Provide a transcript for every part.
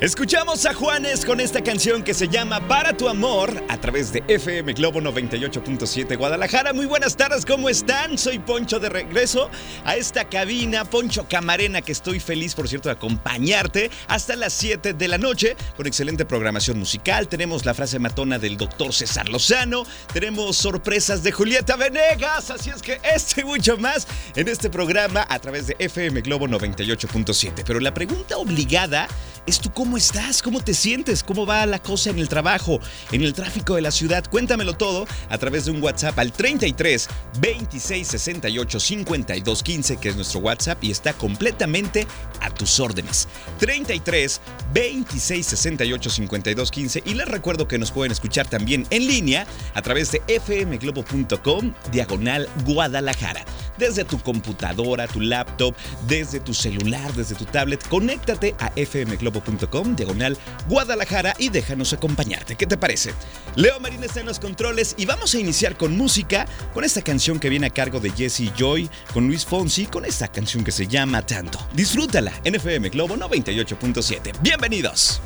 Escuchamos a Juanes con esta canción que se llama Para tu amor a través de FM Globo 98.7 Guadalajara. Muy buenas tardes, ¿cómo están? Soy Poncho de regreso a esta cabina, Poncho Camarena, que estoy feliz, por cierto, de acompañarte hasta las 7 de la noche con excelente programación musical. Tenemos la frase matona del doctor César Lozano, tenemos sorpresas de Julieta Venegas, así es que este y mucho más en este programa a través de FM Globo 98.7. Pero la pregunta obligada es tú cómo estás, cómo te sientes, cómo va la cosa en el trabajo, en el tráfico de la ciudad. Cuéntamelo todo a través de un WhatsApp al 33 26 68 52 15, que es nuestro WhatsApp y está completamente a tus órdenes. 33 26 68 52 15 y les recuerdo que nos pueden escuchar también en línea a través de fmglobo.com diagonal Guadalajara. Desde tu computadora, tu laptop, desde tu celular, desde tu tablet, conéctate a fmglobo.com, diagonal Guadalajara y déjanos acompañarte. ¿Qué te parece? Leo Marín está en los controles y vamos a iniciar con música, con esta canción que viene a cargo de Jesse Joy, con Luis Fonsi, con esta canción que se llama Tanto. Disfrútala en FM Globo 98.7. Bienvenidos.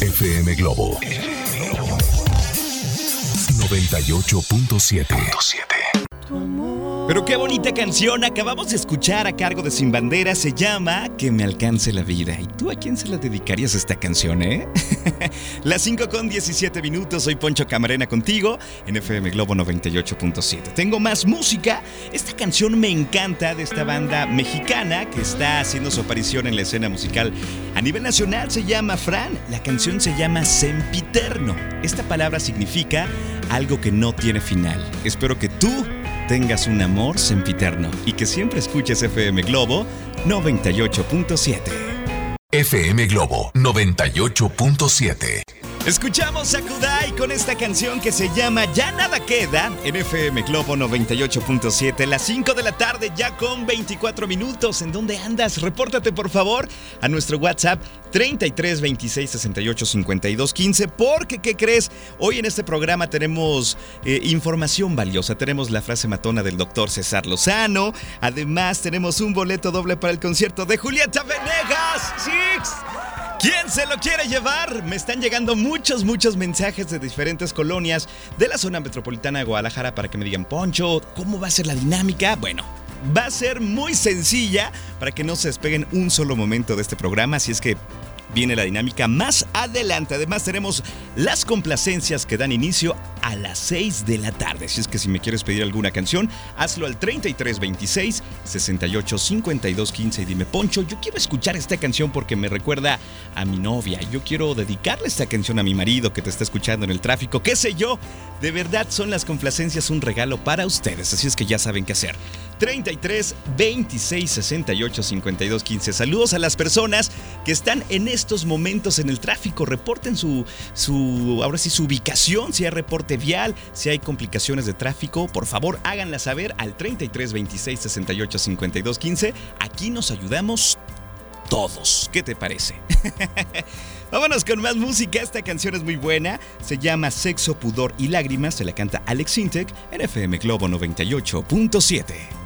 FM Globo 98.7. Pero qué bonita canción acabamos de escuchar a cargo de Sin Bandera, se llama Que me alcance la vida. ¿Y tú a quién se la dedicarías esta canción, eh? Las 5 con 17 minutos, soy Poncho Camarena contigo en FM Globo 98.7. Tengo más música, esta canción me encanta de esta banda mexicana que está haciendo su aparición en la escena musical a nivel nacional, se llama Fran, la canción se llama Sempiterno. Esta palabra significa algo que no tiene final. Espero que tú tengas un amor sempiterno y que siempre escuches FM Globo 98.7. FM Globo 98.7. Escuchamos a Kudai con esta canción que se llama Ya nada queda en FM Globo 98.7, las 5 de la tarde ya con 24 minutos. ¿En dónde andas? Repórtate por favor a nuestro WhatsApp 33 26 68 52 15 porque ¿qué crees? Hoy en este programa tenemos eh, información valiosa, tenemos la frase matona del doctor César Lozano, además tenemos un boleto doble para el concierto de Julieta Venegas. ¡Six! ¿Quién se lo quiere llevar? Me están llegando muchos, muchos mensajes de diferentes colonias de la zona metropolitana de Guadalajara para que me digan, Poncho, ¿cómo va a ser la dinámica? Bueno, va a ser muy sencilla para que no se despeguen un solo momento de este programa, así es que viene la dinámica más adelante. Además tenemos las complacencias que dan inicio a las 6 de la tarde. Si es que si me quieres pedir alguna canción, hazlo al 3326 68 52 15 y dime, Poncho, yo quiero escuchar esta canción porque me recuerda a mi novia. Yo quiero dedicarle esta canción a mi marido que te está escuchando en el tráfico, qué sé yo. De verdad son las complacencias un regalo para ustedes, así es que ya saben qué hacer. 33 26 68 52 15. Saludos a las personas que están en estos momentos en el tráfico. Reporten su, su, ahora sí, su ubicación, si hay reporte vial, si hay complicaciones de tráfico. Por favor, háganla saber al 33 26 68 52 15. Aquí nos ayudamos todos. ¿Qué te parece? Vámonos con más música. Esta canción es muy buena. Se llama Sexo, Pudor y Lágrimas. Se la canta Alex Sintek en FM Globo 98.7.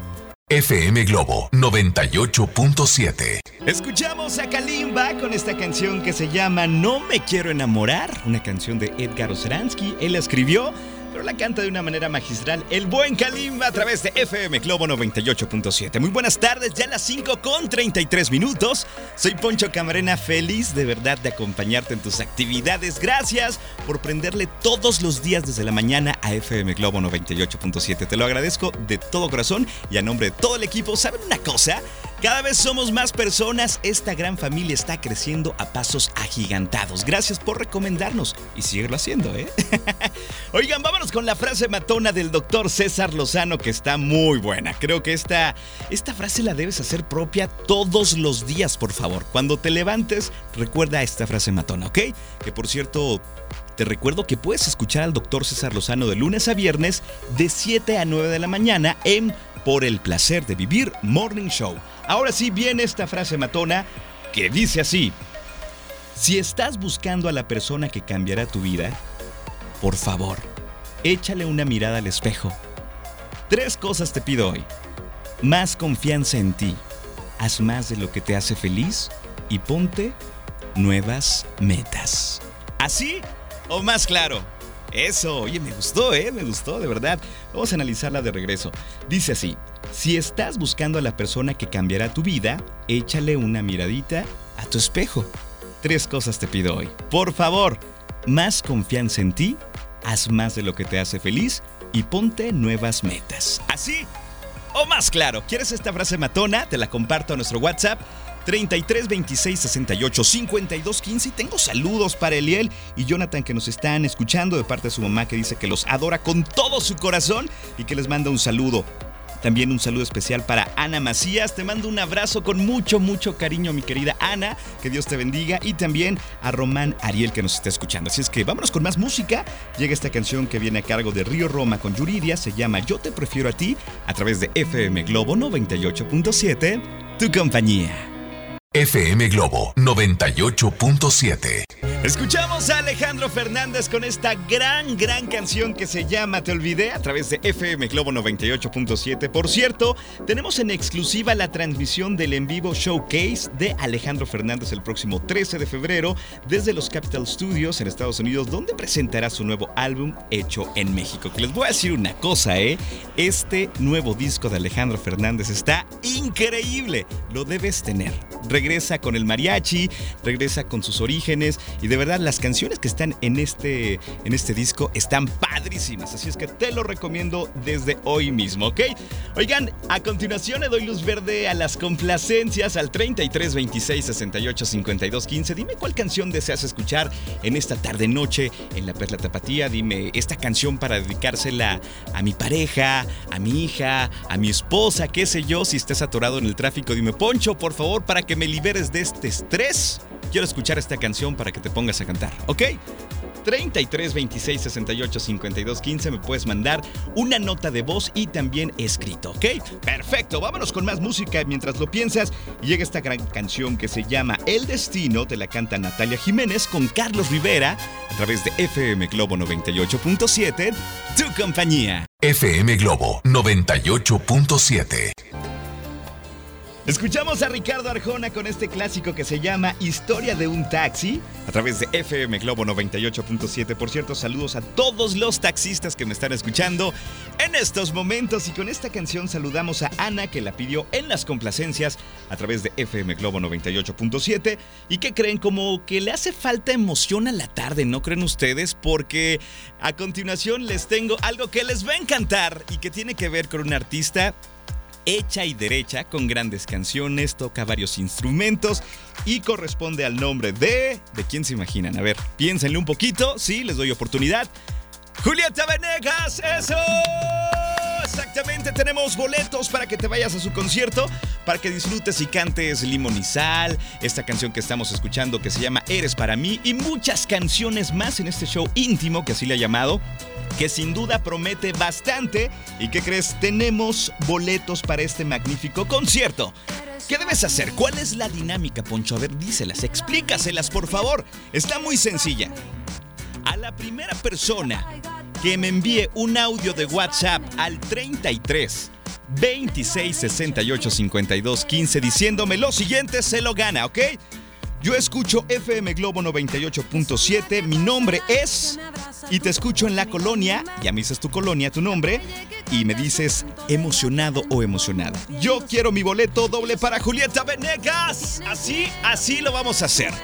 FM Globo 98.7. Escuchamos a Kalimba con esta canción que se llama No me quiero enamorar, una canción de Edgar Oceransky. Él la escribió, pero la canta de una manera magistral el buen Kalimba a través de FM Globo 98.7. Muy buenas tardes, ya las 5 con 33 minutos. Soy Poncho Camarena, feliz de verdad de acompañarte en tus actividades. Gracias por prenderle todos los días desde la mañana a FM Globo 98.7. Te lo agradezco de todo corazón y a nombre de todo el equipo. ¿Saben una cosa? Cada vez somos más personas, esta gran familia está creciendo a pasos agigantados. Gracias por recomendarnos y seguirlo haciendo, ¿eh? Oigan, vámonos con la frase matona del doctor César Lozano que está muy buena. Creo que esta, esta frase la debes hacer propia todos los días, por favor. Cuando te levantes, recuerda esta frase matona, ¿ok? Que por cierto, te recuerdo que puedes escuchar al doctor César Lozano de lunes a viernes de 7 a 9 de la mañana en Por el placer de vivir Morning Show. Ahora sí viene esta frase matona que dice así. Si estás buscando a la persona que cambiará tu vida, por favor, échale una mirada al espejo. Tres cosas te pido hoy. Más confianza en ti. Haz más de lo que te hace feliz y ponte nuevas metas. ¿Así o más claro? Eso, oye, me gustó, ¿eh? Me gustó, de verdad. Vamos a analizarla de regreso. Dice así, si estás buscando a la persona que cambiará tu vida, échale una miradita a tu espejo. Tres cosas te pido hoy. Por favor, más confianza en ti, haz más de lo que te hace feliz y ponte nuevas metas. ¿Así? O más claro, ¿quieres esta frase matona? Te la comparto a nuestro WhatsApp 33 26 68 52 15. Y tengo saludos para Eliel y Jonathan que nos están escuchando de parte de su mamá que dice que los adora con todo su corazón y que les manda un saludo. También un saludo especial para Ana Macías. Te mando un abrazo con mucho, mucho cariño, mi querida Ana. Que Dios te bendiga. Y también a Román Ariel que nos está escuchando. Así es que vámonos con más música. Llega esta canción que viene a cargo de Río Roma con Yuridia. Se llama Yo te prefiero a ti a través de FM Globo 98.7. Tu compañía. FM Globo 98.7. Escuchamos a Alejandro Fernández con esta gran, gran canción que se llama Te Olvidé a través de FM Globo 98.7. Por cierto, tenemos en exclusiva la transmisión del en vivo showcase de Alejandro Fernández el próximo 13 de febrero desde los Capital Studios en Estados Unidos, donde presentará su nuevo álbum hecho en México. Que les voy a decir una cosa, ¿eh? Este nuevo disco de Alejandro Fernández está increíble. Lo debes tener regresa con el mariachi, regresa con sus orígenes y de verdad las canciones que están en este, en este disco están padrísimas, así es que te lo recomiendo desde hoy mismo, ¿ok? Oigan, a continuación le doy luz verde a las complacencias al 33 26 68 52 15. Dime cuál canción deseas escuchar en esta tarde noche en la Perla Tapatía. Dime esta canción para dedicársela a mi pareja, a mi hija, a mi esposa, qué sé yo, si estás atorado en el tráfico, dime Poncho, por favor, para que me liberes de este estrés, quiero escuchar esta canción para que te pongas a cantar, ¿ok? 33 26 68 52 15 me puedes mandar una nota de voz y también escrito, ¿ok? Perfecto, vámonos con más música mientras lo piensas. Llega esta gran canción que se llama El Destino, te la canta Natalia Jiménez con Carlos Rivera a través de FM Globo 98.7, tu compañía. FM Globo 98.7. Escuchamos a Ricardo Arjona con este clásico que se llama Historia de un taxi a través de FM Globo 98.7. Por cierto, saludos a todos los taxistas que me están escuchando en estos momentos y con esta canción saludamos a Ana que la pidió en las complacencias a través de FM Globo 98.7 y que creen como que le hace falta emoción a la tarde, ¿no creen ustedes? Porque a continuación les tengo algo que les va a encantar y que tiene que ver con un artista hecha y derecha con grandes canciones, toca varios instrumentos y corresponde al nombre de... ¿De quién se imaginan? A ver, piénsenle un poquito, sí, les doy oportunidad. Julieta Venegas, eso. Exactamente, tenemos boletos para que te vayas a su concierto, para que disfrutes y cantes Limón y Sal, esta canción que estamos escuchando que se llama Eres para mí y muchas canciones más en este show íntimo que así le ha llamado que sin duda promete bastante. ¿Y qué crees? Tenemos boletos para este magnífico concierto. ¿Qué debes hacer? ¿Cuál es la dinámica, Poncho? A ver, díselas, explícaselas, por favor. Está muy sencilla. A la primera persona que me envíe un audio de WhatsApp al 33 26 68 52 15 diciéndome lo siguiente, se lo gana, ¿ok? Yo escucho FM Globo 98.7, mi nombre es... Y te escucho en la colonia, ya me dices tu colonia, tu nombre, y me dices emocionado o emocionada. Yo quiero mi boleto doble para Julieta Venegas. Así, así lo vamos a hacer.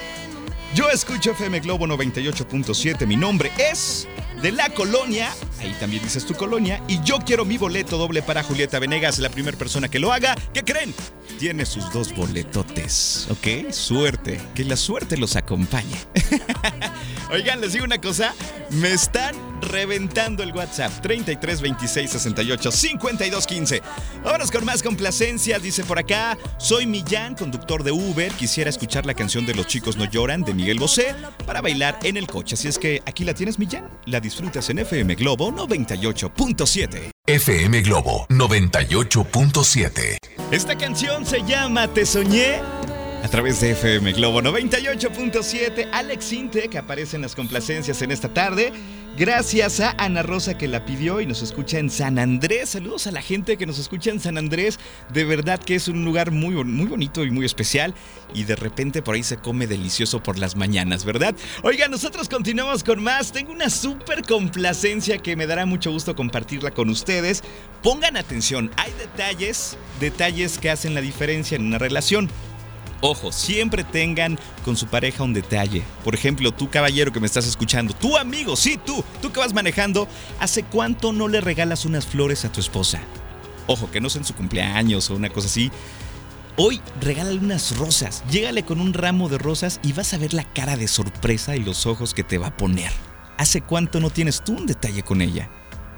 Yo escucho FM Globo 98.7, mi nombre es de la colonia, ahí también dices tu colonia, y yo quiero mi boleto doble para Julieta Venegas, la primera persona que lo haga. ¿Qué creen? Tiene sus dos boletotes, ¿ok? Suerte, que la suerte los acompañe. Oigan, les digo una cosa, me están reventando el WhatsApp 33 26 68 52 15. Vámonos con más complacencias, dice por acá, soy Millán, conductor de Uber, quisiera escuchar la canción de Los chicos no lloran de Miguel Bosé para bailar en el coche. Así es que aquí la tienes Millán, la disfrutas en FM Globo 98.7. FM Globo 98.7. Esta canción se llama Te soñé a través de FM Globo 98.7. Alex Inte, que aparece en las complacencias en esta tarde. Gracias a Ana Rosa que la pidió y nos escucha en San Andrés. Saludos a la gente que nos escucha en San Andrés. De verdad que es un lugar muy, muy bonito y muy especial. Y de repente por ahí se come delicioso por las mañanas, ¿verdad? Oiga, nosotros continuamos con más. Tengo una súper complacencia que me dará mucho gusto compartirla con ustedes. Pongan atención, hay detalles, detalles que hacen la diferencia en una relación. Ojo, siempre tengan con su pareja un detalle. Por ejemplo, tú caballero que me estás escuchando, tu amigo, sí, tú, tú que vas manejando, ¿hace cuánto no le regalas unas flores a tu esposa? Ojo, que no sea en su cumpleaños o una cosa así. Hoy regálale unas rosas, llégale con un ramo de rosas y vas a ver la cara de sorpresa y los ojos que te va a poner. ¿Hace cuánto no tienes tú un detalle con ella?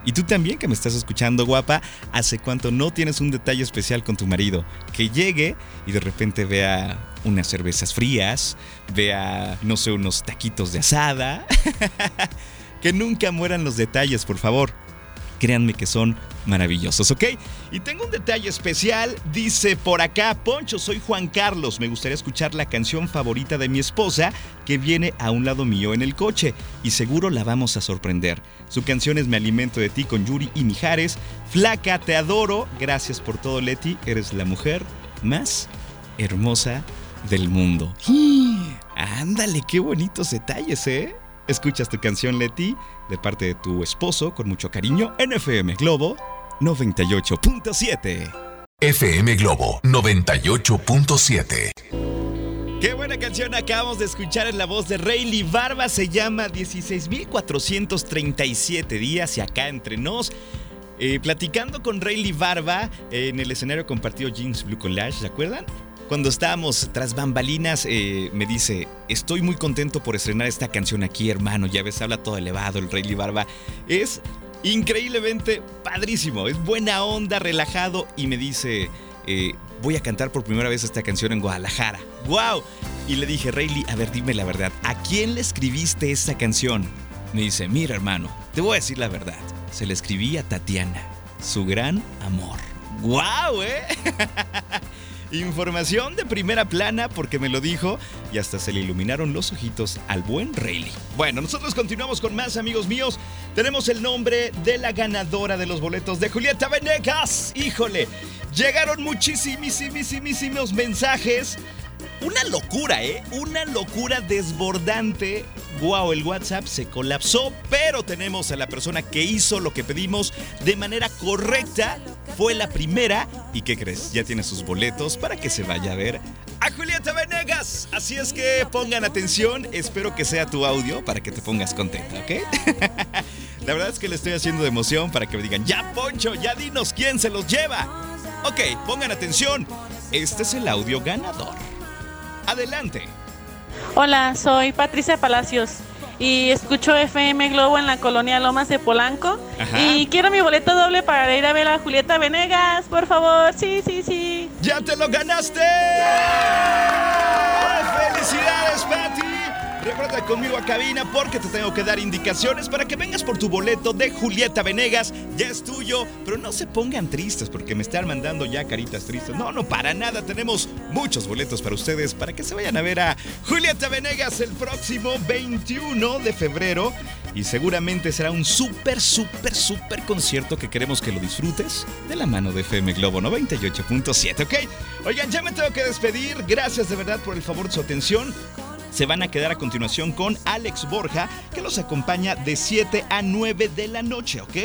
Y tú también que me estás escuchando, guapa, ¿hace cuánto no tienes un detalle especial con tu marido? Que llegue y de repente vea unas cervezas frías, vea, no sé, unos taquitos de asada. que nunca mueran los detalles, por favor. Créanme que son maravillosos, ¿ok? Y tengo un detalle especial, dice por acá, Poncho, soy Juan Carlos, me gustaría escuchar la canción favorita de mi esposa que viene a un lado mío en el coche y seguro la vamos a sorprender. Su canción es Me alimento de ti con Yuri y Mijares. Flaca, te adoro, gracias por todo Leti, eres la mujer más hermosa del mundo. Ándale, qué bonitos detalles, ¿eh? Escuchas tu canción Leti de parte de tu esposo con mucho cariño en FM Globo 98.7. FM Globo 98.7. Qué buena canción acabamos de escuchar en la voz de Rayleigh Barba. Se llama 16.437 días y acá entre nos. Eh, platicando con Rayleigh Barba en el escenario compartido Jeans Blue Collage, ¿se acuerdan? Cuando estábamos tras bambalinas, eh, me dice, estoy muy contento por estrenar esta canción aquí, hermano. Ya ves, habla todo elevado el Rayleigh Barba. Es increíblemente padrísimo, es buena onda, relajado y me dice, eh, voy a cantar por primera vez esta canción en Guadalajara. ¡Wow! Y le dije, Rayleigh, a ver, dime la verdad, ¿a quién le escribiste esta canción? Me dice, mira hermano, te voy a decir la verdad. Se la escribí a Tatiana, su gran amor. ¡Wow, eh! Información de primera plana porque me lo dijo y hasta se le iluminaron los ojitos al buen Rayleigh. Bueno, nosotros continuamos con más amigos míos. Tenemos el nombre de la ganadora de los boletos de Julieta Venegas. Híjole, llegaron muchísimos mensajes. Una locura, ¿eh? Una locura desbordante. Wow, el WhatsApp se colapsó, pero tenemos a la persona que hizo lo que pedimos de manera correcta. Fue la primera. ¿Y qué crees? Ya tiene sus boletos para que se vaya a ver a Julieta Venegas. Así es que pongan atención. Espero que sea tu audio para que te pongas contenta, ¿ok? la verdad es que le estoy haciendo de emoción para que me digan, ya Poncho, ya dinos quién se los lleva. Ok, pongan atención. Este es el audio ganador. Adelante. Hola, soy Patricia Palacios y escucho FM Globo en la colonia Lomas de Polanco. Ajá. Y quiero mi boleto doble para ir a ver a Julieta Venegas, por favor. Sí, sí, sí. ¡Ya te lo ganaste! ¡Felicidades, Patty! Recuerda conmigo a cabina porque te tengo que dar indicaciones para que vengas por tu boleto de Julieta Venegas. Ya es tuyo, pero no se pongan tristes porque me están mandando ya caritas tristes. No, no, para nada. Tenemos muchos boletos para ustedes para que se vayan a ver a Julieta Venegas el próximo 21 de febrero y seguramente será un súper, súper, súper concierto que queremos que lo disfrutes de la mano de FM Globo 98.7, ¿ok? Oigan, ya me tengo que despedir. Gracias de verdad por el favor de su atención se van a quedar a continuación con Alex Borja, que los acompaña de 7 a 9 de la noche, ¿ok?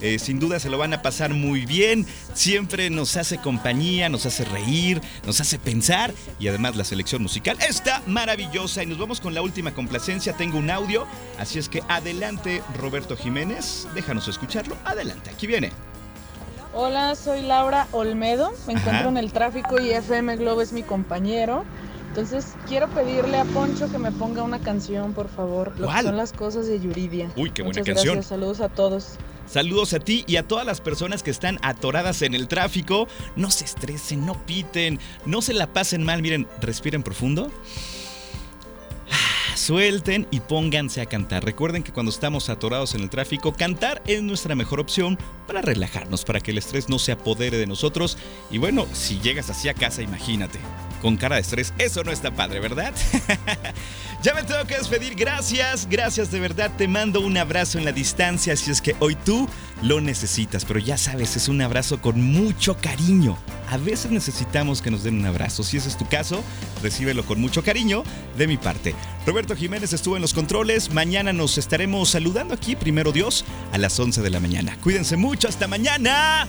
Eh, sin duda se lo van a pasar muy bien, siempre nos hace compañía, nos hace reír, nos hace pensar. Y además la selección musical está maravillosa. Y nos vamos con la última complacencia, tengo un audio, así es que adelante Roberto Jiménez, déjanos escucharlo, adelante, aquí viene. Hola, soy Laura Olmedo, me encuentro en el tráfico y FM Globo es mi compañero. Entonces quiero pedirle a Poncho que me ponga una canción, por favor. Lo que son las cosas de Yuridia. Uy, qué buena Muchas canción. Gracias. Saludos a todos. Saludos a ti y a todas las personas que están atoradas en el tráfico. No se estresen, no piten, no se la pasen mal. Miren, respiren profundo. Suelten y pónganse a cantar. Recuerden que cuando estamos atorados en el tráfico, cantar es nuestra mejor opción para relajarnos, para que el estrés no se apodere de nosotros. Y bueno, si llegas así a casa, imagínate, con cara de estrés, eso no está padre, ¿verdad? ya me tengo que despedir. Gracias, gracias de verdad. Te mando un abrazo en la distancia si es que hoy tú lo necesitas. Pero ya sabes, es un abrazo con mucho cariño. A veces necesitamos que nos den un abrazo. Si ese es tu caso, recíbelo con mucho cariño de mi parte. Roberto Jiménez estuvo en los controles. Mañana nos estaremos saludando aquí, primero Dios, a las 11 de la mañana. Cuídense mucho. Hasta mañana.